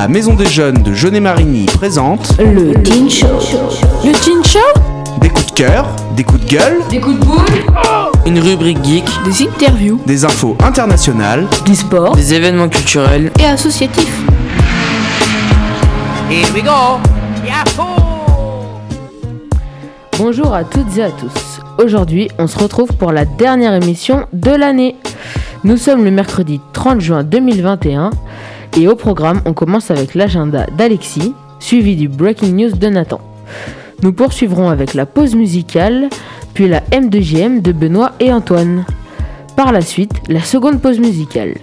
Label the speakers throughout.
Speaker 1: La Maison des Jeunes de Jeunet-Marigny présente
Speaker 2: Le Teen Show.
Speaker 3: Le Teen Show
Speaker 1: des coups de cœur, des coups de gueule,
Speaker 3: Des coups de boule
Speaker 4: Une rubrique geek,
Speaker 3: Des interviews
Speaker 1: des infos internationales.
Speaker 2: Du sport
Speaker 4: des événements culturels.
Speaker 3: et associatifs.
Speaker 5: Bonjour à toutes et à tous. Aujourd'hui, on se retrouve pour la dernière émission de l'année. Nous sommes le mercredi 30 juin 2021 et au programme, on commence avec l'agenda d'Alexis, suivi du Breaking News de Nathan. Nous poursuivrons avec la pause musicale, puis la M2JM de Benoît et Antoine. Par la suite, la seconde pause musicale,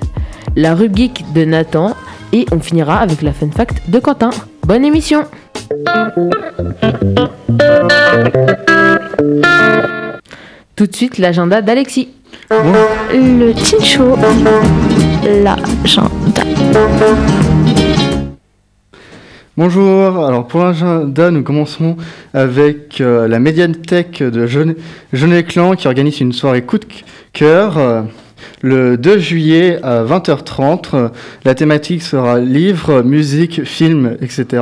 Speaker 5: la rubrique de Nathan et on finira avec la fun fact de Quentin. Bonne émission Tout de suite, l'agenda d'Alexis.
Speaker 2: Le Teen Show. L'agenda.
Speaker 6: Bonjour, alors pour l'agenda, nous commençons avec euh, la médiathèque de Jeunet Clan qui organise une soirée coup de cœur euh, le 2 juillet à 20h30. Euh, La thématique sera livres, musique, films, etc.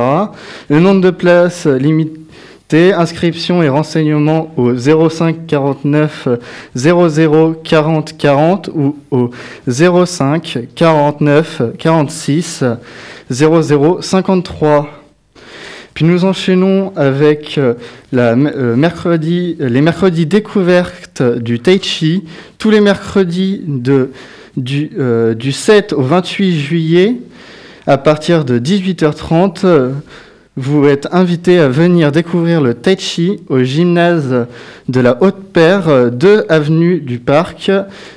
Speaker 6: Le nombre de places limité, inscription et renseignements au 05 49 00 40 40 ou au 05 49 46 00 53. Puis nous enchaînons avec euh, euh, mercredi, les mercredis découvertes du Tai Chi, tous les mercredis de, euh, du 7 au 28 juillet, à partir de 18h30. Vous êtes invités à venir découvrir le Tai Chi au gymnase de la Haute-Père, euh, 2 avenue du Parc,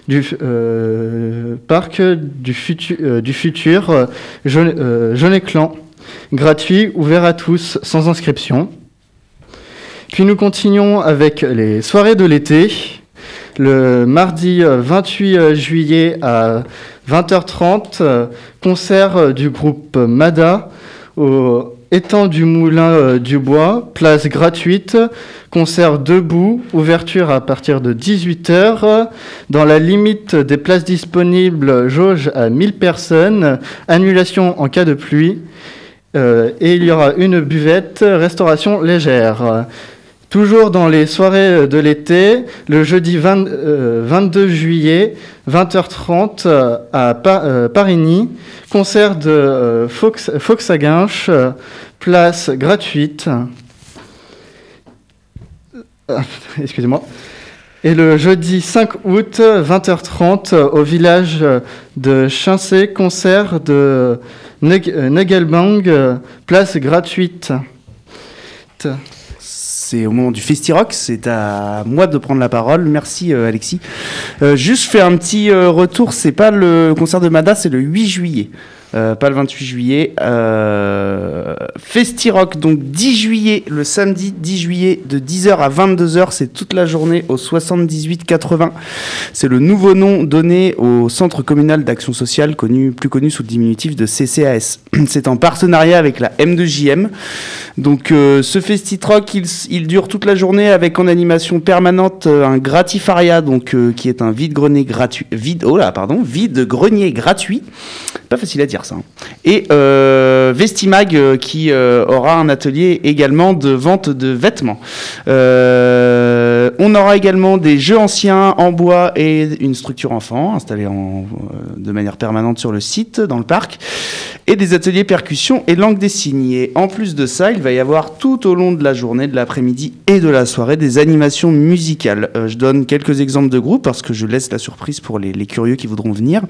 Speaker 6: du, euh, parc du, euh, futur, euh, Jeune- euh, Jeunet-Clan gratuit, ouvert à tous, sans inscription. Puis nous continuons avec les soirées de l'été. Le mardi euh, 28 euh, juillet à 20h30, euh, concert du groupe Mada au étang du Moulin euh, du Bois, place gratuite, concert debout, ouverture à partir de 18h, dans la limite des places disponibles, jauge à 1000 personnes, annulation en cas de pluie. Euh, et il y aura une buvette, restauration légère. Toujours dans les soirées de l'été, le jeudi 20, euh, 22 juillet, 20h30 euh, à Pa- euh, Parigny, concert de euh, Fox, à euh, place gratuite. Euh, Excusez-moi. Et le jeudi 5 août, 20h30, euh, au village de Chincé, concert de euh, euh, place gratuite.
Speaker 1: C'est au moment du Festi-Rock, c'est à moi de prendre la parole. Merci euh, Alexis. Euh, juste fais un petit euh, retour, c'est pas le concert de Mada, c'est le 8 juillet. Euh, pas le 28 juillet. Euh, Festi-Rock, donc 10 juillet, le samedi 10 juillet, de 10h à 22h, c'est toute la journée au 78-80. C'est le nouveau nom donné au Centre communal d'action sociale, plus connu sous le diminutif de CCAS. C'est en partenariat avec la M2JM. Donc euh, ce Festi-Rock, il, il dure toute la journée avec en animation permanente euh, un gratifaria, qui est un vide-grenier gratuit, vide, oh pardon, vide-grenier gratuit. Pas facile à dire ça. hein. Et euh, Vestimag euh, qui euh, aura un atelier également de vente de vêtements. On aura également des jeux anciens en bois et une structure enfant installée de manière permanente sur le site, dans le parc, et des ateliers percussion et langue des signes. Et en plus de ça, il va y avoir tout au long de la journée, de l'après-midi et de la soirée des animations musicales. Euh, je donne quelques exemples de groupes parce que je laisse la surprise pour les, curieux qui voudront venir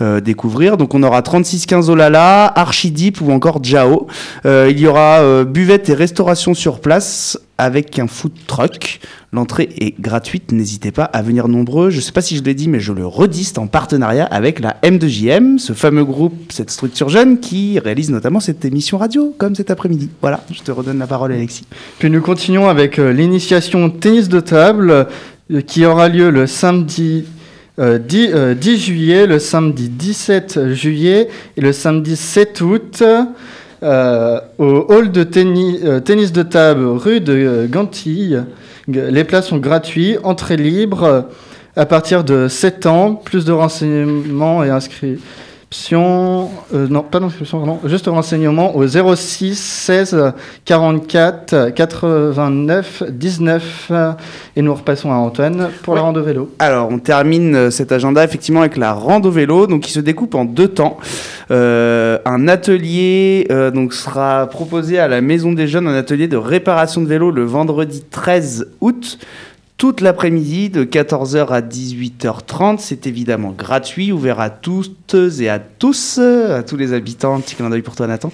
Speaker 1: euh, découvrir. Donc on aura 3615 Olala, Archideep ou encore Jao. Euh, il y aura buvette et restauration sur place avec un food truck. L'entrée est gratuite, n'hésitez pas à venir nombreux. Je ne sais pas si je l'ai dit, mais je le redis, c'est en partenariat avec la M2JM, ce fameux groupe, cette structure jeune qui réalise notamment cette émission radio, comme cet après-midi. Voilà, je te redonne la parole, Alexis.
Speaker 6: Puis nous continuons avec euh, l'initiation tennis de table euh, qui aura lieu le samedi euh, 10, euh, 10 juillet, le samedi 17 juillet et le samedi 7 août euh, au hall de tennis, euh, tennis de table rue de euh, Gantille. Les places sont gratuites, entrée libre à partir de 7 ans, plus de renseignements et inscrits inscription, euh, non pas d'inscription, pardon, juste renseignement au 06 16 44 89 19 et nous repassons à Antoine pour la rando vélo.
Speaker 1: Alors, on termine euh, cet agenda effectivement avec la rando vélo, donc qui se découpe en deux temps. Euh, un atelier euh, donc sera proposé à la Maison des Jeunes, un atelier de réparation de vélo le vendredi 13 août. Toute l'après-midi, de 14h à 18h30, c'est évidemment gratuit, ouvert à toutes et à tous, à tous les habitants. Petit clin d'œil pour toi, Nathan.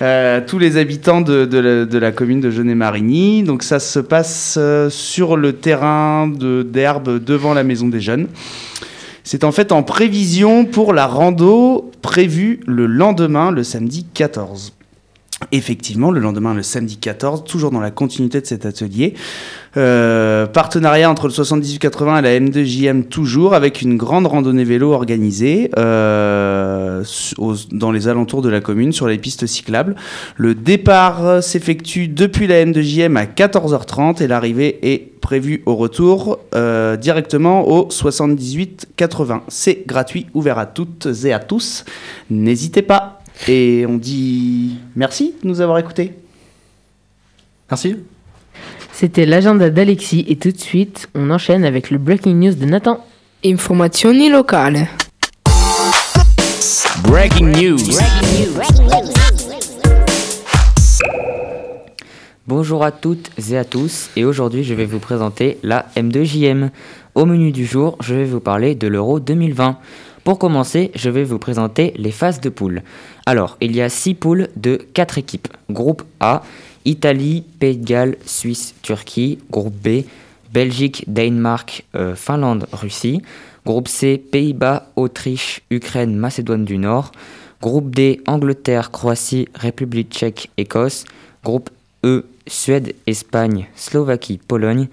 Speaker 1: Euh, tous les habitants de, de la, de la commune de Genet-Marigny. Donc ça se passe euh, sur le terrain de- d'herbe devant la maison des jeunes. C'est en fait en prévision pour la rando prévue le lendemain, le samedi 14. Effectivement, le lendemain, le samedi 14, toujours dans la continuité de cet atelier. Euh, partenariat entre le 78-80 et la M2JM toujours, avec une grande randonnée vélo organisée euh, dans les alentours de la commune, sur les pistes cyclables. Le départ s'effectue depuis la M2JM à 14h30 et l'arrivée est prévue au retour euh, directement au 78-80. C'est gratuit, ouvert à toutes et à tous. N'hésitez pas. Et on dit merci de nous avoir écoutés.
Speaker 6: Merci.
Speaker 5: C'était l'agenda d'Alexis et tout de suite, on enchaîne avec le breaking news de Nathan.
Speaker 3: Informazioni locali.
Speaker 4: Breaking news. Bonjour à toutes et à tous, et aujourd'hui je vais vous présenter la M2JM. Au menu du jour, je vais vous parler de l'Euro 2020. Pour commencer, je vais vous présenter les phases de poule. Alors, il y a 6 poules de 4 équipes. Groupe A, Italie, Pays de Galles, Suisse, Turquie. Groupe B, Belgique, Danemark, euh, Finlande, Russie. Groupe C, Pays-Bas, Autriche, Ukraine, Macédoine du Nord. Groupe D, Angleterre, Croatie, République tchèque, Écosse. Groupe E, Suède, Espagne, Slovaquie, Pologne.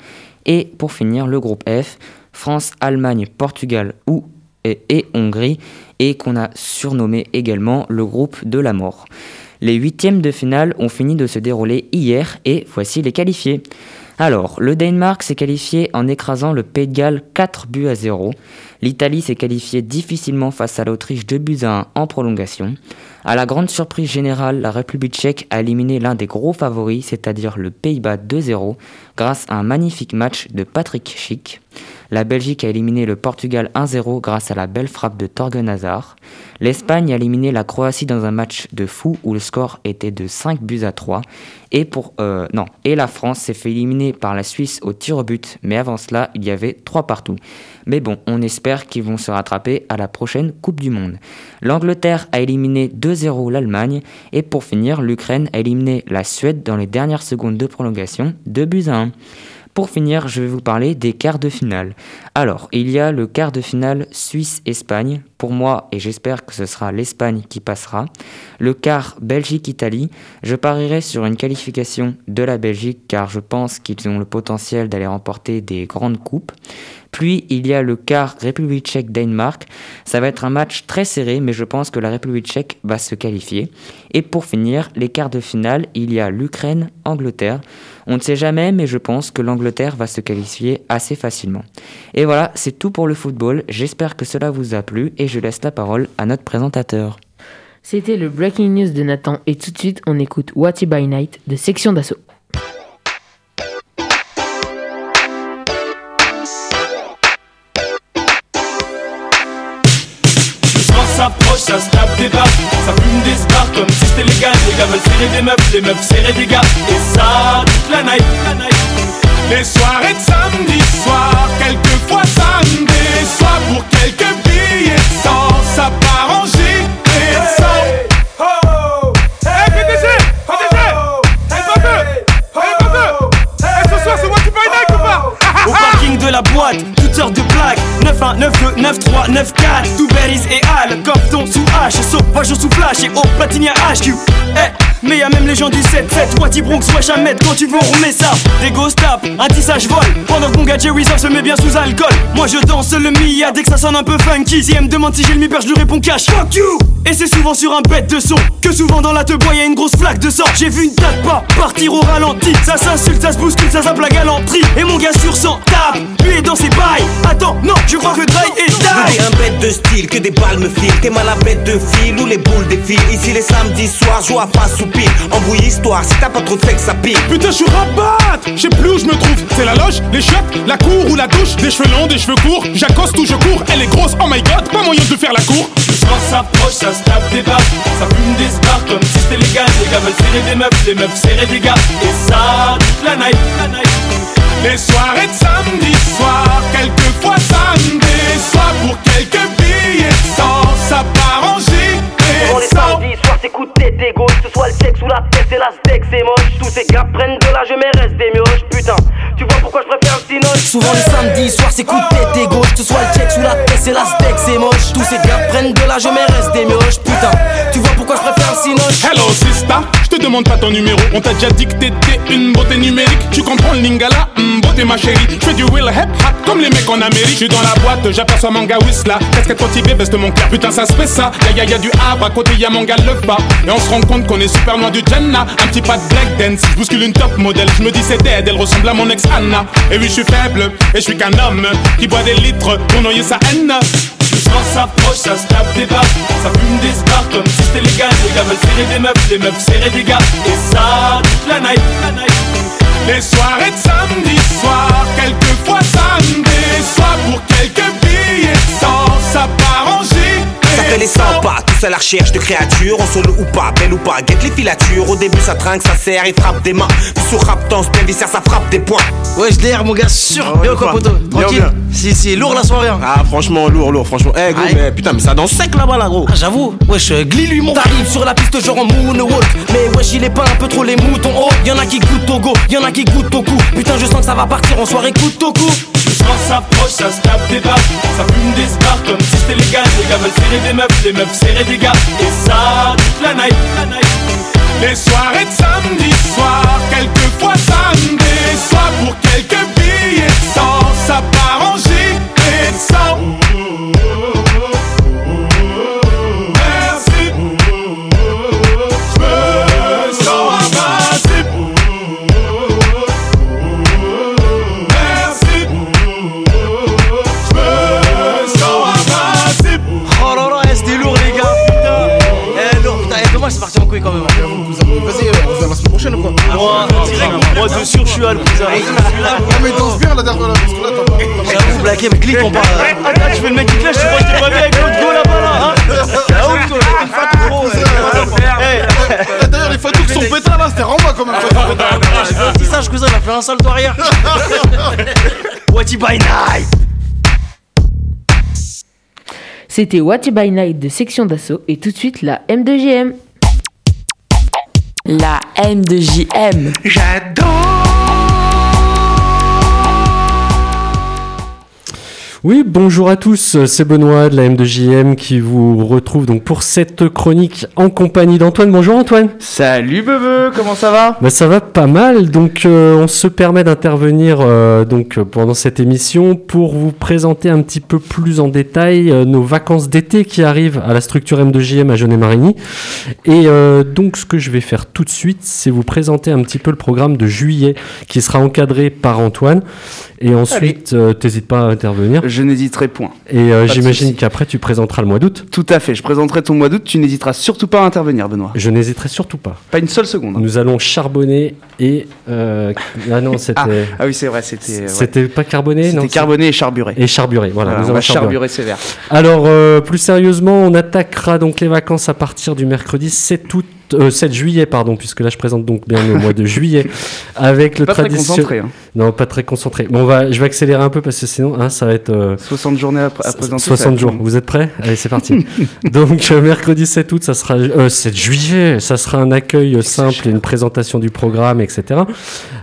Speaker 4: Et pour finir, le groupe F, France, Allemagne, Portugal ou, et, Hongrie, et qu'on a surnommé également le groupe de la mort. Les huitièmes de finale ont fini de se dérouler hier et voici les qualifiés. Alors, le Danemark s'est qualifié en écrasant le Pays de Galles 4 buts à 0. L'Italie s'est qualifiée difficilement face à l'Autriche 2 buts à 1 en prolongation. À la grande surprise générale, la République tchèque a éliminé l'un des gros favoris, c'est-à-dire le Pays-Bas 2-0, grâce à un magnifique match de Patrick Schick. La Belgique a éliminé le Portugal 1-0 grâce à la belle frappe de Torgen Hazard. L'Espagne a éliminé la Croatie dans un match de fou où le score était de 5 buts à 3. Et, pour, euh, non, et la France s'est fait éliminer par la Suisse au tir au but, mais avant cela, il y avait 3 partout. Mais bon, on espère qu'ils vont se rattraper à la prochaine Coupe du Monde. L'Angleterre a éliminé 2-0 l'Allemagne et pour finir, l'Ukraine a éliminé la Suède dans les dernières secondes de prolongation, 2 buts à 1. Pour finir, je vais vous parler des quarts de finale. Alors, il y a le quart de finale Suisse-Espagne. Pour moi, et j'espère que ce sera l'Espagne qui passera. Le quart Belgique-Italie. Je parierai sur une qualification de la Belgique car je pense qu'ils ont le potentiel d'aller remporter des grandes coupes. Puis il y a le quart République tchèque-Danemark. Ça va être un match très serré, mais je pense que la République tchèque va se qualifier. Et pour finir, les quarts de finale, il y a l'Ukraine-Angleterre. On ne sait jamais, mais je pense que l'Angleterre va se qualifier assez facilement. Et voilà, c'est tout pour le football. J'espère que cela vous a plu et je laisse la parole à notre présentateur.
Speaker 5: C'était le breaking news de Nathan et tout de suite, on écoute What by Night de Section d'Assaut.
Speaker 7: Ça se tape des barres Ça fume des stars comme si c'était légal. Les gars veulent serrer des meufs, les meufs serrer des gars. Et ça, toute la night, la. Les soirées de samedi soir Quelquefois ça me déçoit Pour quelques billets de sang Ça part en gilet de sang. Hey PDG PDG Elle va peu Elle va peu Hey ce soir c'est moi qui paye night ou pas Au parking de la boîte, toutes sortes de plaques 9-1, 9-2, 9-3, 9-4 Tout berries et Al, Compton sous H. Sauvage sous flash et au Platinia HQ Eh, mais y'a même les gens du 7-7 Wati Bronx, wesh Ahmed, quand tu veux on ça. Des ghost tap, un tissage vol. Pendant que mon gars Jerry se met bien sous alcool. Moi je danse le Mia dès que ça sonne un peu funky. Si elle me demande si j'ai le mi je lui réponds cash. Fuck you! Et c'est souvent sur un bête de son. Que souvent dans la te bois y'a une grosse flaque de sang. J'ai vu une date pas partir au ralenti. Ça s'insulte, ça se bouscule, ça zappe la galanterie. Et mon gars sur 100 tape, lui est dans ses bails Attends, non, je crois que Dry est
Speaker 8: T'es un bête de style, que des balles me filent. T'es mal à bête de fil ou les boules défilent. Ici les samedis soirs, joue à face ou pile. Embrouille histoire, si t'as pas trop de que ça pique.
Speaker 7: Putain, je suis rabat Je sais plus où je me trouve. C'est la loge, les chiottes, la cour ou la douche. Des cheveux longs, des cheveux courts. J'accoste ou je cours. Elle est grosse, oh my god, pas moyen de faire la cour. Le soir s'approche, ça se tape des barres. Ça fume des spars comme si c'était légal. Les gars veulent serrer des meufs, les meufs serrer des gars. Et ça, toute la night. La night. Les soirées de samedi soir, samedi soir pour quelques billets sang, ça part en gilet
Speaker 9: Pour les
Speaker 7: sans.
Speaker 9: samedis soirs, c'est coup de tête et gauche. Que ce soit le sexe ou la tête, c'est la steak, c'est moche. Tous ces gars prennent de l'âge, mais restent des mioches. Putain, tu vois pourquoi je préfère le cinoche
Speaker 8: Souvent les samedis soirs, c'est coup de tête et gauche. Que ce soit le check sous la tête, c'est la steak, c'est moche. Tous ces gars prennent de l'âge, mais restent des mioches. Putain, tu vois pourquoi je préfère le cinoche
Speaker 7: Hello sista, je te demande pas ton numéro On t'a déjà dit que t'étais une beauté numérique Tu comprends le lingala, hum, ma chérie Je fais du will hip hop comme les mecs en Amérique. Je suis dans la boîte, j'aperçois manga Whistla Casquette motivée, veste mon cœur Putain ça se fait ça, ya ya ya du Havre À côté y'a manga le pas Et on se rend compte qu'on est super loin du Jenna. Un petit pas de black dance, je bouscule une top modèle. Je me dis c'est dead, elle ressemble à mon ex Anna. Et oui je suis faible, et je suis qu'un homme Qui boit des litres. Pour noyer sa haine. Soir s'approche, ça se tape des barres Ça fume des spars comme si c'était légal. Les gars veulent serrer des meufs, les meufs serrer des gars. Et ça, toute la la night. Les soirées de samedi soir Quelquefois samedi soir Pour quelques billets de sang Ça part en
Speaker 8: Ça fait les 100 pas, à la recherche de créatures, on solo ou pas, belle ou pas, guette les filatures. Au début ça trinque, ça serre, il frappe des mains. Puis sur rap tense, bien viscère, ça frappe des points.
Speaker 10: Ouais, je mon gars, sûr.
Speaker 8: ouais,
Speaker 10: Bien quoi, Tranquille. Si, si, lourd la soirée. hein.
Speaker 8: Ah franchement lourd, lourd, franchement. Eh gros, mais putain, mais ça danse sec là-bas là gros.
Speaker 10: Ah, j'avoue, wesh, euh, glis lui mon
Speaker 8: T'arrives sur la piste genre en moonwalk Mais wesh il est pas un peu trop les moutons oh Y'en a qui goûtent au go, y'en a qui goûtent au cou Putain je sens que ça va partir en soirée coup au cou
Speaker 7: Le soir s'approche, ça se tape des barres Ça fume des comme si c'était légal. Les gars veulent serrer des meufs, les meufs serrer des gars. Et ça, toute la night. Les soirées de samedi soir Quelquefois samedi soir Pour quelques billets de sang Ça part en de sang
Speaker 10: moi de sûr, je suis à le cousin.
Speaker 11: Ah, mais danse bien la dernière parce que là, t'as pas.
Speaker 10: J'avoue, blagué, mais clique, on parle. Attends, tu fais le mec qui clash, tu crois que t'es pas bien avec l'autre go là-bas là, hein Ah, ouf, toi, t'es une fatou, gros.
Speaker 11: Eh, D'ailleurs, les fatous qui sont pétards là, c'était Ramba quand même.
Speaker 10: Eh, Dis ça, je cousin, il a fait un salto arrière. Whatty by night.
Speaker 5: C'était What by Night de Section d'Assaut et tout de suite la M2GM.
Speaker 3: La M2JM.
Speaker 12: Oui, bonjour à tous, c'est Benoît de la M2JM qui vous retrouve donc pour cette chronique en compagnie d'Antoine. Bonjour Antoine.
Speaker 1: Salut Bebe, comment ça va?
Speaker 12: Bah, ça va pas mal, donc euh, on se permet d'intervenir euh, donc euh, pendant cette émission pour vous présenter un petit peu plus en détail euh, nos vacances d'été qui arrivent à la structure M2JM à Genet-Marigny. Et donc ce que je vais faire tout de suite, c'est vous présenter un petit peu le programme de juillet qui sera encadré par Antoine. Et ensuite, euh, t'hésites pas à intervenir.
Speaker 1: Je n'hésiterai point.
Speaker 12: Et euh, j'imagine qu'après tu présenteras le mois d'août.
Speaker 1: Tout à fait, je présenterai ton mois d'août, tu n'hésiteras surtout pas à intervenir Benoît.
Speaker 12: Je n'hésiterai surtout pas.
Speaker 1: Pas une seule seconde. hein.
Speaker 12: Nous allons charbonner et euh, ah non c'était
Speaker 1: Ah, ah oui c'est vrai, c'était... ouais.
Speaker 12: c'était pas carboné non
Speaker 1: C'était carboné et charburé.
Speaker 12: et charburé voilà,
Speaker 1: Voilà,
Speaker 12: nous
Speaker 1: on va
Speaker 12: charburer.
Speaker 1: charburer sévère.
Speaker 12: Alors euh, plus sérieusement on attaquera donc les vacances à partir du mercredi 7 août euh, 7 juillet pardon puisque là je présente donc bien le mois de juillet avec le
Speaker 1: Pas très
Speaker 12: tradition-
Speaker 1: concentré. Hein.
Speaker 12: non pas très concentré bon on va je vais accélérer un peu parce que sinon hein, ça va être euh,
Speaker 1: 60 journées à, à présenter. ça
Speaker 12: 60
Speaker 1: va
Speaker 12: jours. Vous êtes prêts? Allez, c'est parti. Donc, euh, mercredi 7 août, ça sera, euh, 7 juillet, ça sera un accueil simple et une présentation du programme, etc.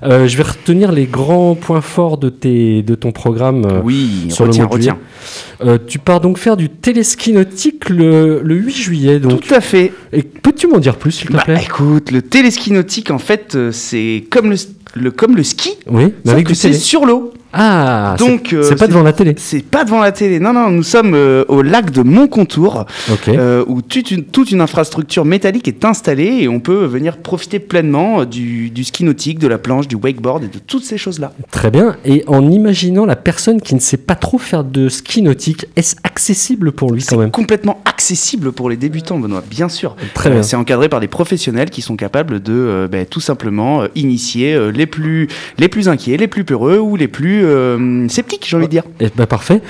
Speaker 12: Euh, je vais retenir les grands points forts de, tes, de ton programme euh,
Speaker 1: Oui,
Speaker 12: sur
Speaker 1: retiens,
Speaker 12: le mois de juillet.
Speaker 1: retiens.
Speaker 12: Euh, tu pars donc faire du téléski nautique le, le 8 juillet. Donc.
Speaker 1: Tout à fait.
Speaker 12: Et peux-tu m'en dire plus, s'il te
Speaker 1: Bah,
Speaker 12: plaît
Speaker 1: écoute, le téléski nautique, en fait, euh, c'est comme le, le, comme le ski,
Speaker 12: Oui, mais avec
Speaker 1: que c'est sur l'eau.
Speaker 12: Ah,
Speaker 1: Donc,
Speaker 12: c'est
Speaker 1: euh,
Speaker 12: c'est pas devant la télé.
Speaker 1: C'est pas devant la télé. Non, non, nous sommes euh, au lac de Montcontour, euh, où toute une, toute une infrastructure métallique est installée et on peut venir profiter pleinement du, du ski nautique, de la planche, du wakeboard et de toutes ces choses-là.
Speaker 12: Très bien. Et en imaginant la personne qui ne sait pas trop faire de ski nautique, est-ce accessible pour lui quand même?
Speaker 1: Complètement accessible pour les débutants, Benoît, bien sûr.
Speaker 12: Très bien.
Speaker 1: C'est encadré par des professionnels qui sont capables de ben, tout simplement initier les, plus, les plus inquiets, les plus peureux ou les plus euh, sceptiques, j'ai envie de dire.
Speaker 12: Eh ben, parfait.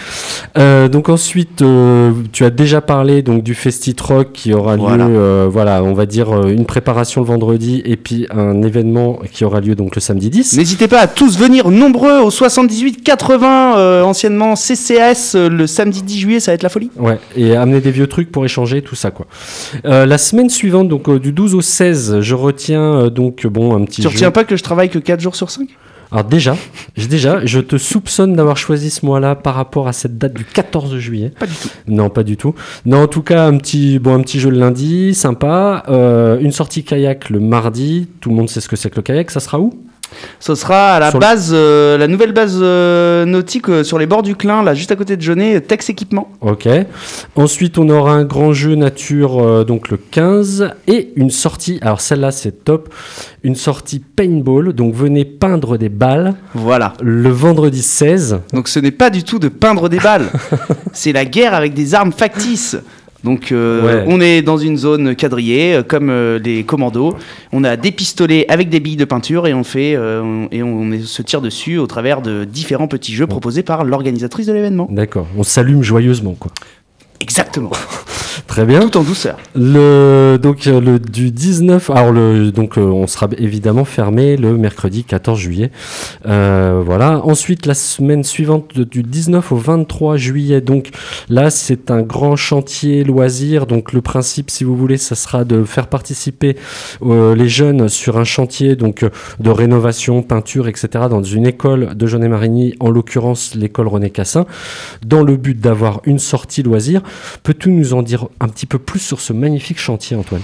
Speaker 12: Euh, donc ensuite, euh, tu as déjà parlé donc du Festit Rock qui aura
Speaker 1: Voilà.
Speaker 12: lieu, voilà, on va dire une préparation le vendredi et puis un événement qui aura lieu donc le samedi 10.
Speaker 1: N'hésitez pas à tous venir nombreux au 78-80, euh, anciennement CCS, le samedi 10 juillet, ça va être la folie.
Speaker 12: Ouais, et amener des vieux trucs pour échanger, tout ça quoi. La semaine suivante, donc du 12 au 16, je retiens donc bon un petit
Speaker 1: Tu
Speaker 12: jeu.
Speaker 1: retiens pas que je travaille que 4 jours sur 5
Speaker 12: Alors déjà, déjà, je te soupçonne d'avoir choisi ce mois-là par rapport à cette date du 14 juillet.
Speaker 1: Pas du tout.
Speaker 12: Non, pas du tout. Non, en tout cas, un petit, bon, un petit jeu le lundi, sympa. Euh, une sortie kayak le mardi. Tout le monde sait ce que c'est que le kayak. Ça sera où?
Speaker 1: Ce sera à la
Speaker 12: Sur
Speaker 1: base, euh, la nouvelle base euh, nautique euh, sur les bords du Clin, là, juste à côté de Jeunet, Tex Équipement.
Speaker 12: Ok. Ensuite, on aura un grand jeu nature, donc le 15, et une sortie. Alors celle-là, c'est top. Une sortie paintball. Donc venez peindre des balles.
Speaker 1: Voilà.
Speaker 12: Le vendredi 16.
Speaker 1: Donc ce n'est pas du tout de peindre des balles, c'est la guerre avec des armes factices. Donc euh,
Speaker 12: Ouais.
Speaker 1: on est dans une zone quadrillée, euh, comme euh, les commandos. On a des pistolets avec des billes de peinture et on fait on- et on, se tire dessus au travers de différents petits jeux proposés par l'organisatrice de l'événement.
Speaker 12: D'accord. On s'allume joyeusement, quoi.
Speaker 1: Exactement.
Speaker 12: Très bien.
Speaker 1: Tout en douceur.
Speaker 12: Le donc euh, le du 19 alors le donc euh, on sera évidemment fermé le mercredi 14 juillet. Euh, voilà. Ensuite la semaine suivante du 19 au 23 juillet donc là c'est un grand chantier loisir donc le principe si vous voulez ça sera de faire participer euh, les jeunes sur un chantier donc de rénovation, peinture etc dans une école de Jeunet Marigny en l'occurrence l'école René Cassin dans le but d'avoir une sortie loisir. Peux-tu nous en dire un petit peu plus sur ce magnifique chantier, Antoine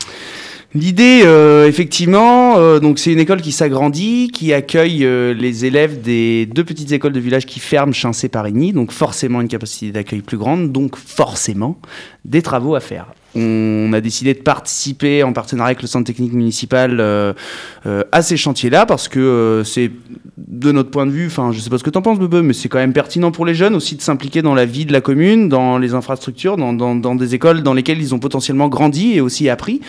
Speaker 1: L'idée, euh, effectivement, euh, donc c'est une école qui s'agrandit, qui accueille euh, les élèves des deux petites écoles de village qui ferment Chincé Parigny, donc forcément une capacité d'accueil plus grande, donc forcément des travaux à faire. On a décidé de participer en partenariat avec le centre technique municipal euh, euh, à ces chantiers-là parce que euh, c'est de notre point de vue, enfin je sais pas ce que tu en penses Bebe, mais c'est quand même pertinent pour les jeunes aussi de s'impliquer dans la vie de la commune, dans les infrastructures, dans, des écoles dans lesquelles ils ont potentiellement grandi et aussi appris.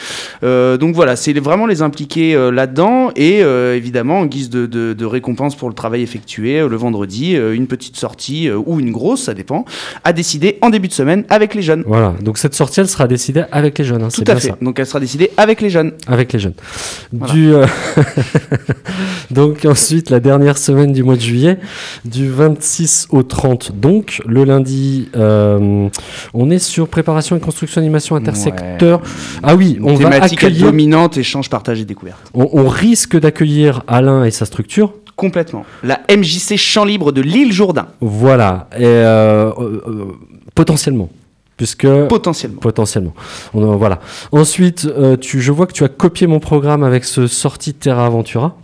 Speaker 1: Donc voilà, c'est vraiment les impliquer là-dedans et évidemment en guise de, de- récompense pour le travail effectué le vendredi, une petite sortie ou une grosse, ça dépend, à décider en début de semaine avec les jeunes.
Speaker 12: Voilà, donc cette sortie, elle sera décidée avec les jeunes. hein,
Speaker 1: Tout à
Speaker 12: bien
Speaker 1: fait.
Speaker 12: ça.
Speaker 1: Donc elle sera décidée avec les jeunes.
Speaker 12: Avec les jeunes.
Speaker 1: Voilà.
Speaker 12: Du, euh, donc ensuite, la dernière semaine du mois de juillet, du 26 au 30. Donc le lundi, euh, on est sur préparation et construction animation intersecteur. Ah oui, on va accueillir.
Speaker 1: dominante, échange, partage et découverte.
Speaker 12: On, on risque d'accueillir Alain et sa structure.
Speaker 1: Complètement. La MJC Champ Libre de l'île Jourdain.
Speaker 12: Voilà, et euh, potentiellement. Puisque
Speaker 1: Potentiellement.
Speaker 12: potentiellement. On, euh, voilà. Ensuite, euh, tu, je vois que tu as copié mon programme avec ce sortie Terra Aventura.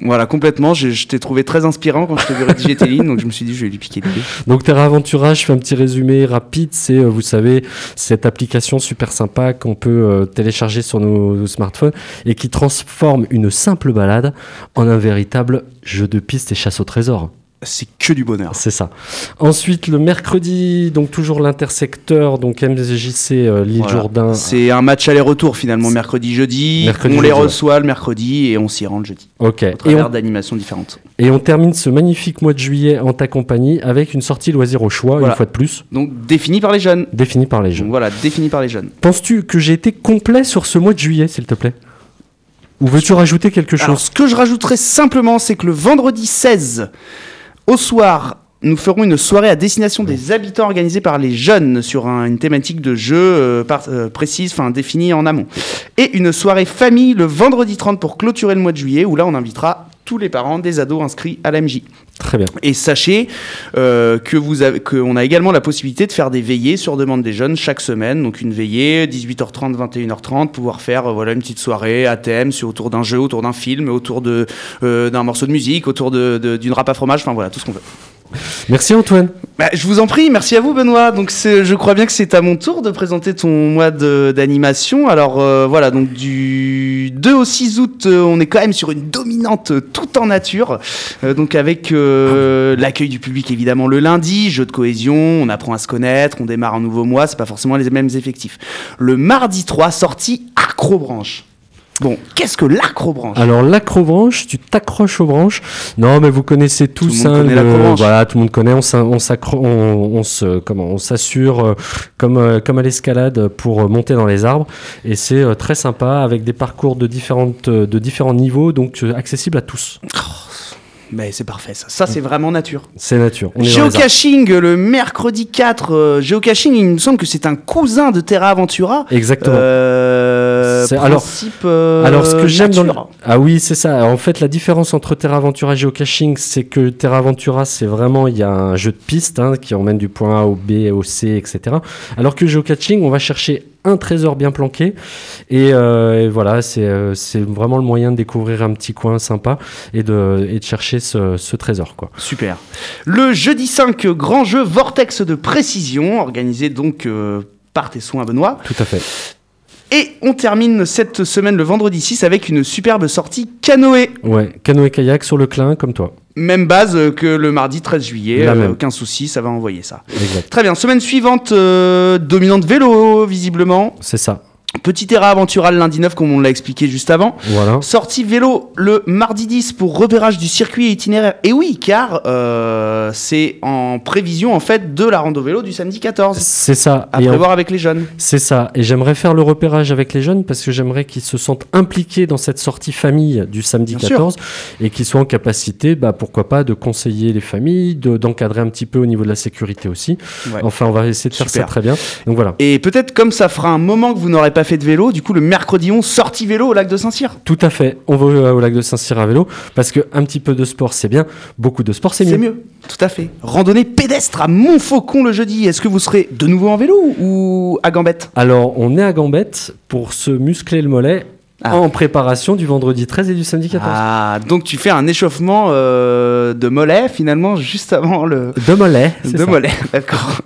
Speaker 1: Voilà, complètement. Je, je t'ai trouvé très inspirant quand je t'ai vu rédiger tes lignes, donc je me suis dit, je vais lui piquer l'idée.
Speaker 12: Donc Terra Aventura, je fais un petit résumé rapide. C'est, euh, vous savez, cette application super sympa qu'on peut euh, télécharger sur nos, nos smartphones et qui transforme une simple balade en un véritable jeu de piste et chasse au trésor.
Speaker 1: C'est que du bonheur.
Speaker 12: C'est ça. Ensuite, le mercredi, donc toujours l'intersecteur, donc MJC euh,
Speaker 1: Voilà.
Speaker 12: Jourdain.
Speaker 1: C'est un match aller-retour finalement, mercredi, jeudi.
Speaker 12: Mercredi,
Speaker 1: on les
Speaker 12: ouais.
Speaker 1: reçoit le mercredi et on s'y rend le jeudi.
Speaker 12: Ok.
Speaker 1: Au
Speaker 12: Et
Speaker 1: travers
Speaker 12: on,
Speaker 1: d'animations différentes.
Speaker 12: et on termine ce magnifique mois de juillet en ta compagnie avec une sortie loisir au choix,
Speaker 1: Voilà.
Speaker 12: une fois de plus,
Speaker 1: Donc défini par les jeunes.
Speaker 12: définie par les jeunes.
Speaker 1: Donc voilà, défini par les jeunes.
Speaker 12: Penses-tu que j'ai été complet sur ce mois de juillet, s'il te plaît? Ou veux-tu rajouter quelque
Speaker 1: Alors,
Speaker 12: chose?
Speaker 1: ce que je rajouterais simplement, c'est que le vendredi 16, au soir, nous ferons une soirée à destination des habitants organisée par les jeunes sur un- une thématique de jeu euh, par- euh, précise, enfin définie en amont. Et une soirée famille le vendredi 30 pour clôturer le mois de juillet, où là on invitera tous les parents des ados inscrits à l'AMJ.
Speaker 12: Très bien.
Speaker 1: Et sachez euh, que vous avez, qu'on a également la possibilité de faire des veillées sur demande des jeunes chaque semaine. Donc une veillée, 18h30, 21h30, pouvoir faire euh, voilà, une petite soirée à thème sur, autour d'un jeu, autour d'un film, autour de, euh, d'un morceau de musique, autour de, de- d'une râpe à fromage, enfin voilà, tout ce qu'on veut.
Speaker 12: Merci Antoine.
Speaker 1: Bah, je vous en prie, merci à vous Benoît. Donc je crois bien que c'est à mon tour de présenter ton mois d'animation. Alors euh, voilà, donc du 2 au 6 août, euh, on est quand même sur une dominante tout en nature. Euh, donc avec l'accueil du public évidemment le lundi, jeu de cohésion, on apprend à se connaître, on démarre un nouveau mois, c'est pas forcément les mêmes effectifs. Le mardi 3, sortie Acrobranche. Bon, qu'est-ce que l'acrobranche?
Speaker 12: Alors l'acrobranche, tu t'accroches aux branches. Non, mais vous connaissez tous.
Speaker 1: le monde
Speaker 12: hein,
Speaker 1: connaît
Speaker 12: le-. Voilà, tout le monde connaît. On, s'in- on, s'accro- on, on se, comment, on s'assure euh, comme, euh, comme à l'escalade pour euh, monter dans les arbres. Et c'est euh, très sympa avec des parcours de, différentes, de différents niveaux, donc accessible à tous.
Speaker 1: Mais c'est parfait ça. Ça c'est vraiment nature.
Speaker 12: C'est nature. On.
Speaker 1: Geocaching le mercredi 4. euh, Geocaching, il me semble que c'est un cousin de Terra Aventura.
Speaker 12: Exactement.
Speaker 1: Euh,
Speaker 12: Alors-
Speaker 1: principe, euh,
Speaker 12: Alors, ce que j'aime dans le... Ah oui, c'est ça. En fait, la différence entre Terra Ventura et Geocaching, c'est que Terra Ventura, c'est vraiment, il y a un jeu de piste hein, qui emmène du point A au B, au C, etc. Alors que Geocaching, on va chercher un trésor bien planqué. Et, euh, et voilà, c'est euh, c'est vraiment le moyen de découvrir un petit coin sympa et de, et de chercher ce, ce trésor. Quoi.
Speaker 1: Super. Le jeudi 5, grand jeu Vortex de précision, organisé donc euh, par tes soins Benoît.
Speaker 12: Tout à fait.
Speaker 1: Et on termine cette semaine le vendredi 6 avec une superbe sortie canoë.
Speaker 12: Ouais, canoë-kayak sur le clin, comme toi.
Speaker 1: Même base euh, que le mardi 13 juillet. Euh, aucun souci, ça va envoyer ça.
Speaker 12: Exact.
Speaker 1: Très bien. Semaine suivante, euh, dominante vélo, visiblement.
Speaker 12: C'est ça.
Speaker 1: Petit Terra Aventura le lundi 9, comme on l'a expliqué juste avant.
Speaker 12: Voilà.
Speaker 1: Sortie vélo le mardi 10 pour repérage du circuit et itinéraire. Et oui, car euh, c'est en prévision en fait de la rando vélo du samedi 14.
Speaker 12: C'est ça.
Speaker 1: À
Speaker 12: Et en-
Speaker 1: prévoir avec les jeunes.
Speaker 12: C'est ça. Et j'aimerais faire le repérage avec les jeunes parce que j'aimerais qu'ils se sentent impliqués dans cette sortie famille du samedi
Speaker 1: Bien
Speaker 12: 14 et qu'ils soient en capacité, bah, pourquoi pas, de conseiller les familles, de- d'encadrer un petit peu au niveau de la sécurité aussi.
Speaker 1: Ouais.
Speaker 12: Enfin, on va essayer de faire ça très bien. Donc voilà.
Speaker 1: Et peut-être comme ça fera un moment que vous n'aurez pas fait de vélo, du coup le mercredi 11, sortie vélo au lac de Saint-Cyr.
Speaker 12: Tout à fait. On va au- au lac de Saint-Cyr à vélo parce que un petit peu de sport, c'est bien. Beaucoup de sport, c'est mieux.
Speaker 1: C'est mieux, tout à fait. Randonnée pédestre à Montfaucon le jeudi. Est-ce que vous serez de nouveau en vélo ou à Gambette?
Speaker 12: Alors, on est à Gambette pour se muscler le mollet en préparation du vendredi 13 et du samedi 14.
Speaker 1: Ah, donc tu fais un échauffement euh, de mollet finalement juste avant le.
Speaker 12: De mollet.
Speaker 1: De
Speaker 12: ça.
Speaker 1: mollet, d'accord.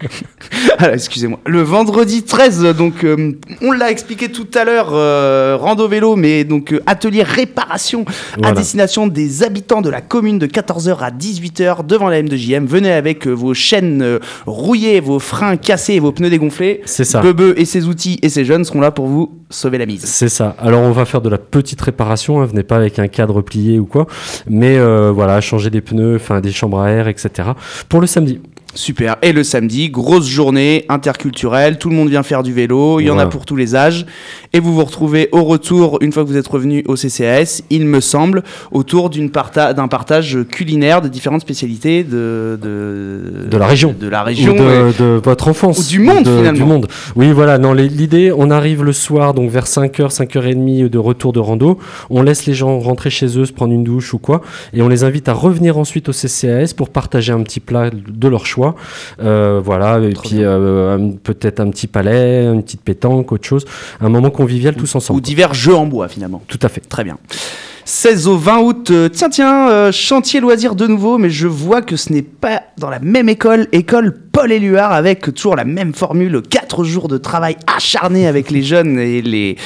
Speaker 1: Alors, excusez-moi. Le vendredi 13, donc euh, on l'a expliqué tout à l'heure, euh, rando vélo, mais donc euh, atelier réparation à destination des habitants de la commune de 14h à 18h devant la M2JM. Venez avec vos chaînes rouillées, vos freins cassés et vos pneus dégonflés.
Speaker 12: C'est ça.
Speaker 1: Bebe et ses outils et ses jeunes seront là pour vous sauver la mise.
Speaker 12: C'est ça. Alors on va faire de la petite réparation, hein, venez pas avec un cadre plié ou quoi, mais euh, voilà, changer des pneus, enfin des chambres à air, etc. Pour le samedi.
Speaker 1: Super. Et le samedi, grosse journée interculturelle. Tout le monde vient faire du vélo. Il y en a pour tous les âges. Et vous vous retrouvez au retour, une fois que vous êtes revenu au CCAS, il me semble, autour parta- d'un partage culinaire de différentes spécialités de, de,
Speaker 12: De la région.
Speaker 1: De la région.
Speaker 12: Ou de,
Speaker 1: ouais.
Speaker 12: de votre enfance.
Speaker 1: Ou du monde,
Speaker 12: de-
Speaker 1: finalement.
Speaker 12: Du monde. Oui, voilà. Non, l'idée, on arrive le soir, donc vers 5h, 5h30 de retour de rando. On laisse les gens rentrer chez eux, se prendre une douche ou quoi. Et on les invite à revenir ensuite au CCAS pour partager un petit plat de leur choix. Euh, voilà. Et puis, euh, peut-être un petit palais, une petite pétanque, autre chose. Un moment convivial tous ensemble.
Speaker 1: Ou divers jeux en bois, finalement.
Speaker 12: Tout à fait.
Speaker 1: Très bien. 16 au 20 août, euh, tiens, tiens, euh, chantier loisirs de nouveau, mais je vois que ce n'est pas dans la même école, école Paul Éluard, avec toujours la même formule, 4 jours de travail acharné avec les jeunes et les,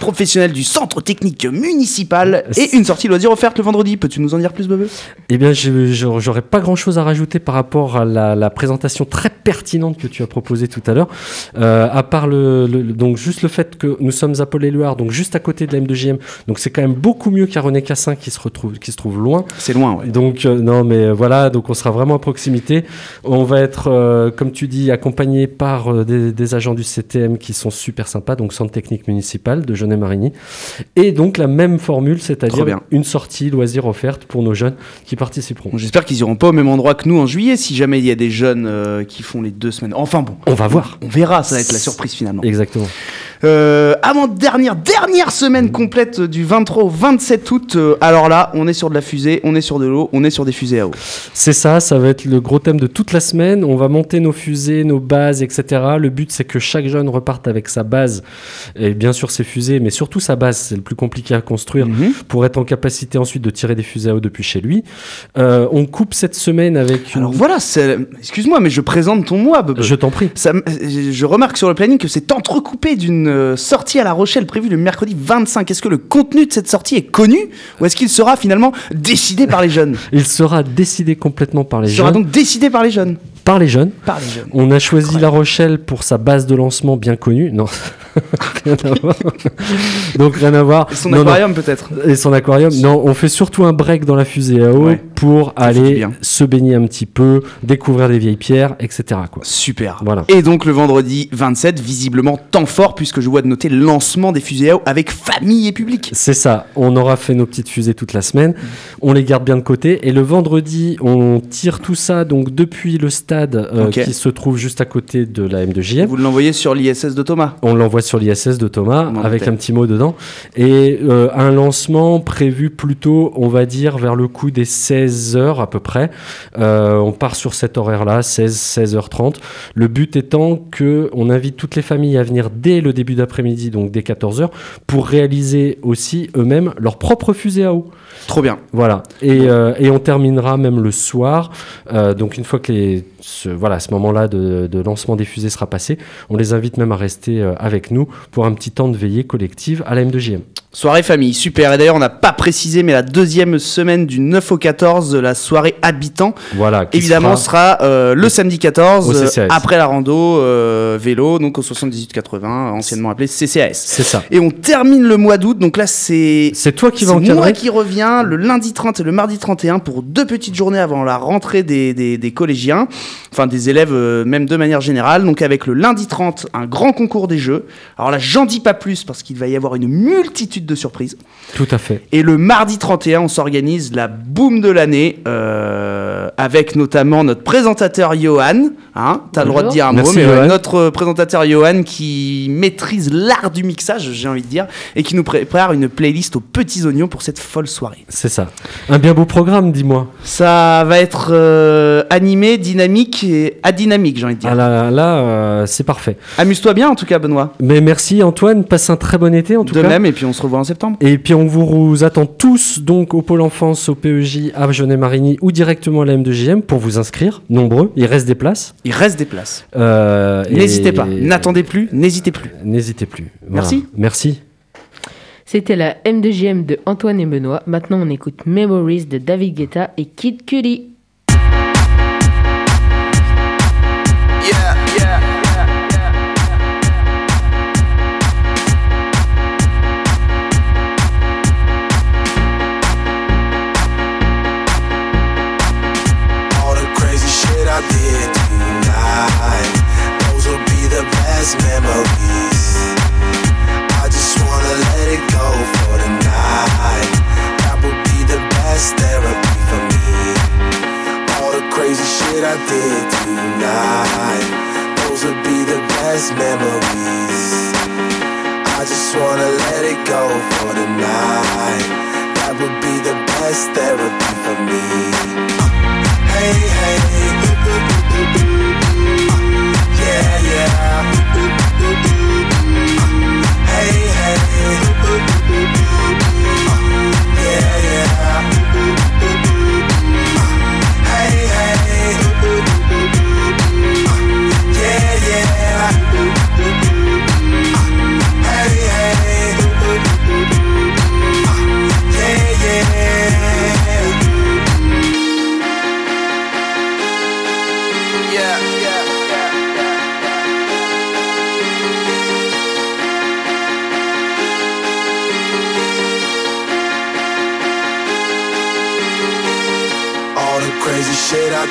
Speaker 1: professionnels du centre technique municipal, et une sortie loisirs offerte le vendredi. Peux-tu nous en dire plus, Bebe?
Speaker 12: Eh bien, j'aurais pas grand-chose à rajouter par rapport à la, présentation très pertinente que tu as proposée tout à l'heure. Euh, à part le, donc juste le fait que nous sommes à Paul-et-Loire, donc juste à côté de la M2JM, donc c'est quand même beaucoup mieux qu'à René Cassin qui se retrouve, qui se trouve loin.
Speaker 1: C'est loin, ouais.
Speaker 12: Donc euh, non, mais euh, voilà, donc on sera vraiment à proximité. On va être, euh, comme tu dis, accompagné par des, des agents du CTM qui sont super sympas, donc Centre technique municipal de Genet-Marigny, et donc la même formule, c'est-à-dire une sortie loisir offerte pour nos jeunes qui participeront.
Speaker 1: Bon, J'espère qu'ils iront pas au même endroit que nous en juillet, si jamais il y a des jeunes qui font les deux semaines. Enfin bon.
Speaker 12: On va voir.
Speaker 1: On verra, ça va être la surprise finalement.
Speaker 12: Exactement.
Speaker 1: Euh, avant dernière dernière semaine complète du 23 au 27 août. Euh, alors là, on est sur de la fusée, on est sur de l'eau, on est sur des fusées à eau.
Speaker 12: C'est ça, ça va être le gros thème de toute la semaine. On va monter nos fusées, nos bases, etc. Le but, c'est que chaque jeune reparte avec sa base, et bien sûr ses fusées, mais surtout sa base, c'est le plus compliqué à construire,
Speaker 1: Mhm.
Speaker 12: pour être en capacité ensuite de tirer des fusées à eau depuis chez lui. Euh, on coupe cette semaine avec une...
Speaker 1: Alors voilà, excuse-moi, mais je présente ton mois. Bob.
Speaker 12: Je t'en prie.
Speaker 1: Ça je remarque sur le planning que c'est entrecoupé d'une euh, sortie à La Rochelle prévue le mercredi 25. Est-ce que le contenu de cette sortie est connu? Ou est-ce qu'il sera finalement décidé par les jeunes?
Speaker 12: Il sera décidé complètement par les
Speaker 1: Il sera
Speaker 12: jeunes.
Speaker 1: donc décidé par les jeunes?
Speaker 12: Par les jeunes.
Speaker 1: Par les jeunes.
Speaker 12: On a choisi La Rochelle pour sa base de lancement bien connue. Non, rien à voir. Donc rien à voir.
Speaker 1: Et son
Speaker 12: Non,
Speaker 1: aquarium peut-être.
Speaker 12: Et son aquarium. Non, on fait surtout un break dans la fusée à eau
Speaker 1: Ouais.
Speaker 12: pour
Speaker 1: Ça
Speaker 12: aller se baigner un petit peu, découvrir des vieilles pierres, etc. Quoi.
Speaker 1: Super.
Speaker 12: Voilà.
Speaker 1: Et donc le vendredi 27, visiblement temps fort puisque je vois de noter le lancement des fusées à eau avec famille et public.
Speaker 12: C'est ça, on aura fait nos petites fusées toute la semaine, on les garde bien de côté et le vendredi on tire tout ça donc depuis le stade euh, qui se trouve juste à côté de la M2JM.
Speaker 1: Vous l'envoyez sur l'ISS de Thomas.
Speaker 12: On l'envoie sur l'ISS de Thomas avec un petit mot dedans. Et euh, un lancement prévu plutôt, on va dire, vers le coup des 16 heures à peu près. Euh, on part sur cet horaire-là, 16, 16h30. Le but étant que on invite toutes les familles à venir dès le début d'après-midi, donc dès 14h, pour réaliser aussi eux-mêmes leur propre fusée à eau.
Speaker 1: Trop bien.
Speaker 12: Voilà. Et, euh, et on terminera même le soir. Donc une fois que les, ce, voilà, ce moment-là de, de lancement des fusées sera passé, on les invite même à rester euh, avec nous pour un petit temps de veillée collective à la M2JM.
Speaker 1: Soirée famille, super. Et d'ailleurs, on n'a pas précisé, mais la deuxième semaine du 9 au 14, la soirée habitant,
Speaker 12: Voilà. qui
Speaker 1: évidemment,
Speaker 12: sera-
Speaker 1: sera, euh, le samedi 14,
Speaker 12: Au
Speaker 1: euh, après la rando euh, vélo, donc au 78-80, anciennement appelé CCAS.
Speaker 12: C'est ça.
Speaker 1: Et on termine le mois d'août, donc là c'est
Speaker 12: C'est toi qui
Speaker 1: c'est
Speaker 12: vas
Speaker 1: moi qui reviens le lundi 30 et le mardi 31 pour deux petites journées avant la rentrée des, des- des collégiens, enfin des élèves même de manière générale. Donc avec le lundi 30, un grand concours des jeux. Alors là, j'en dis pas plus parce qu'il va y avoir une multitude de surprises.
Speaker 12: Tout à fait.
Speaker 1: Et le mardi 31, on s'organise la boom de l'année euh, avec notamment notre présentateur Johan. Hein, T'as le droit de dire un mot, mais euh,
Speaker 12: Johan.
Speaker 1: notre euh, présentateur Johan qui maîtrise l'art du mixage, j'ai envie de dire, et qui nous prépare une playlist aux petits oignons pour cette folle soirée.
Speaker 12: C'est ça. Un bien beau programme, dis-moi.
Speaker 1: Ça va être euh, animé, dynamique et adynamique, j'ai envie de dire.
Speaker 12: Ah là, là euh, c'est parfait.
Speaker 1: Amuse-toi bien en tout cas, Benoît.
Speaker 12: Mais merci Antoine, passe un très bon été en tout
Speaker 1: De
Speaker 12: cas.
Speaker 1: même, et puis on se revoit en septembre.
Speaker 12: Et puis on vous attend tous donc au pôle enfance, au PEJ, à Genet-Marigny ou directement à la M2JM pour vous inscrire, nombreux. Il reste des places.
Speaker 1: Il reste des places.
Speaker 12: Euh, et-
Speaker 1: N'hésitez pas, n'attendez plus, n'hésitez plus.
Speaker 12: N'hésitez plus. Voilà.
Speaker 1: Merci.
Speaker 12: Merci.
Speaker 5: C'était la M2JM de Antoine et Benoît. Maintenant, on écoute Memories de David Guetta et Kid Cudi.
Speaker 8: Best memories. I just wanna let it go for the night. That would be the best therapy for me. Hey, hey, yeah, yeah. Hey, hey,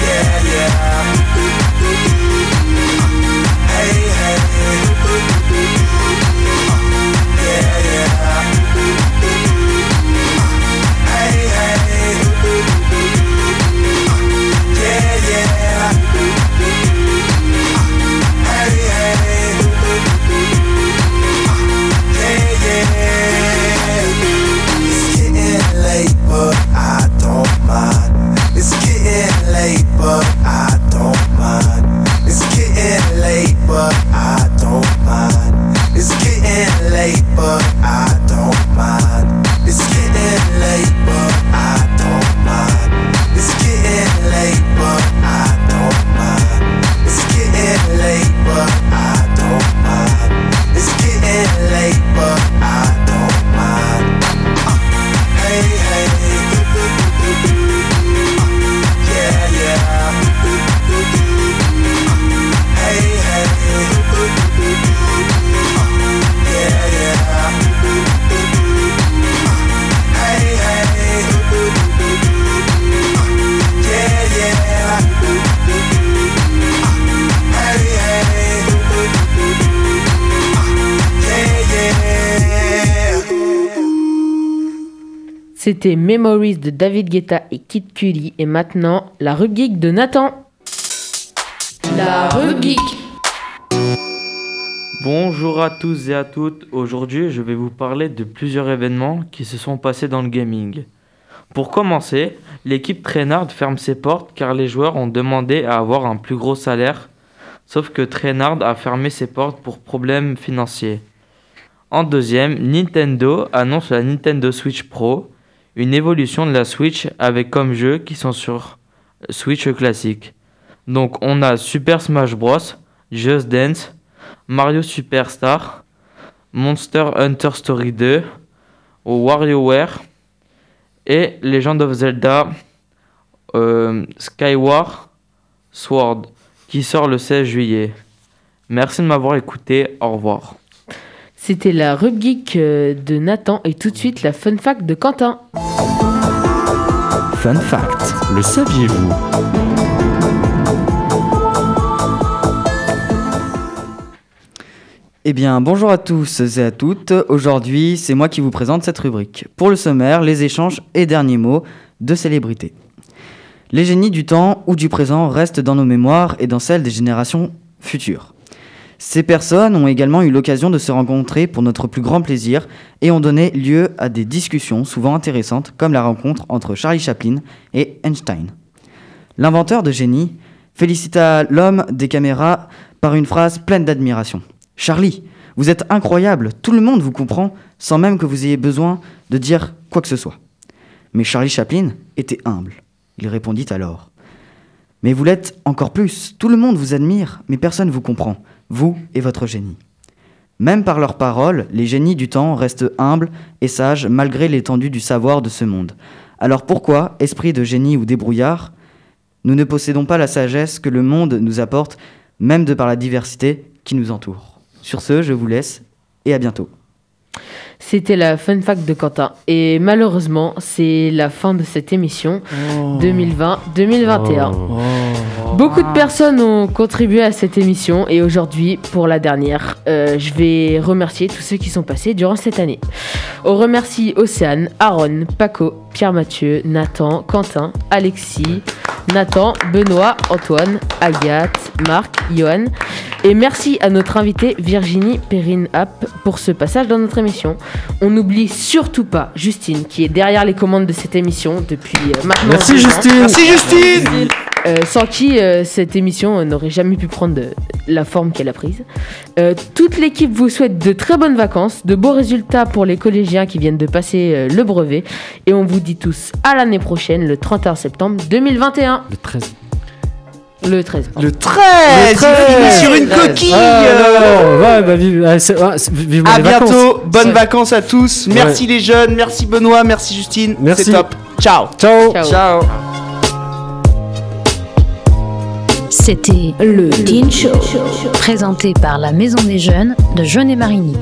Speaker 8: Yeah, yeah.
Speaker 5: C'était Memories de David Guetta et Kid Cudi. Et maintenant, la rubrique de Nathan. La rubrique.
Speaker 13: Bonjour à tous et à toutes. Aujourd'hui, je vais vous parler de plusieurs événements qui se sont passés dans le gaming. Pour commencer, l'équipe Trainard ferme ses portes car les joueurs ont demandé à avoir un plus gros salaire. Sauf que Trainard a fermé ses portes pour problèmes financiers. En deuxième, Nintendo annonce la Nintendo Switch Pro, une évolution de la Switch avec comme jeux qui sont sur Switch classique. Donc on a Super Smash Bros, Just Dance, Mario Superstar, Monster Hunter Story 2, WarioWare et Legend of Zelda euh, Skyward Sword qui sort le 16 juillet. Merci de m'avoir écouté, au revoir.
Speaker 5: C'était la rubrique euh, de Nathan et tout de suite la fun fact de Quentin.
Speaker 12: Fun fact, le saviez-vous?
Speaker 14: Eh bien, bonjour à tous et à toutes. Aujourd'hui, c'est moi qui vous présente cette rubrique. Pour le sommaire, les échanges et derniers mots de célébrités. Les génies du temps ou du présent restent dans nos mémoires et dans celles des générations futures. Ces personnes ont également eu l'occasion de se rencontrer pour notre plus grand plaisir et ont donné lieu à des discussions souvent intéressantes comme la rencontre entre Charlie Chaplin et Einstein. L'inventeur de génie félicita l'homme des caméras par une phrase pleine d'admiration. Charlie, vous êtes incroyable, tout le monde vous comprend sans même que vous ayez besoin de dire quoi que ce soit. Mais Charlie Chaplin était humble. Il répondit alors Mais vous l'êtes encore plus, tout le monde vous admire, mais personne ne vous comprend, vous et votre génie. Même par leurs paroles, les génies du temps restent humbles et sages malgré l'étendue du savoir de ce monde. Alors pourquoi, esprit de génie ou débrouillard, nous ne possédons pas la sagesse que le monde nous apporte, même de par la diversité qui nous entoure? Sur ce, je vous laisse et à bientôt.
Speaker 5: C'était la fun fact de Quentin. Et malheureusement, c'est la fin de cette émission 2020-2021. Beaucoup de personnes ont contribué à cette émission et aujourd'hui, pour la dernière, euh, je vais remercier tous ceux qui sont passés durant cette année. On remercie Océane, Aaron, Paco, Pierre-Mathieu, Nathan, Quentin, Alexis, Nathan, Benoît, Antoine, Agathe, Marc, Johan. Et merci à notre invitée Virginie Perrine App pour ce passage dans notre émission. On n'oublie surtout pas Justine qui est derrière les commandes de cette émission depuis euh, maintenant.
Speaker 12: Merci. Justine. Merci, Justine.
Speaker 5: Euh, sans qui euh, cette émission euh, n'aurait jamais pu prendre de- la forme qu'elle a prise. Euh, toute l'équipe vous souhaite de très bonnes vacances, de beaux résultats pour les collégiens qui viennent de passer euh, le brevet. Et on vous dit tous à l'année prochaine, le 31 septembre 2021.
Speaker 12: Le 13.
Speaker 5: Le 13. pardon.
Speaker 1: Le 13, il finit sur une coquille.
Speaker 12: Ah, ouais, bah, vive, ah, c'est- ah, c'est- vivement
Speaker 1: À
Speaker 12: les vacances.
Speaker 1: bientôt, bonnes vacances à tous. Merci les jeunes, merci Benoît, merci Justine.
Speaker 12: Merci.
Speaker 1: C'est top. Ciao.
Speaker 12: Ciao.
Speaker 1: Ciao.
Speaker 2: C'était le Teen Show, présenté par la Maison des Jeunes de Jeunet-Marigny.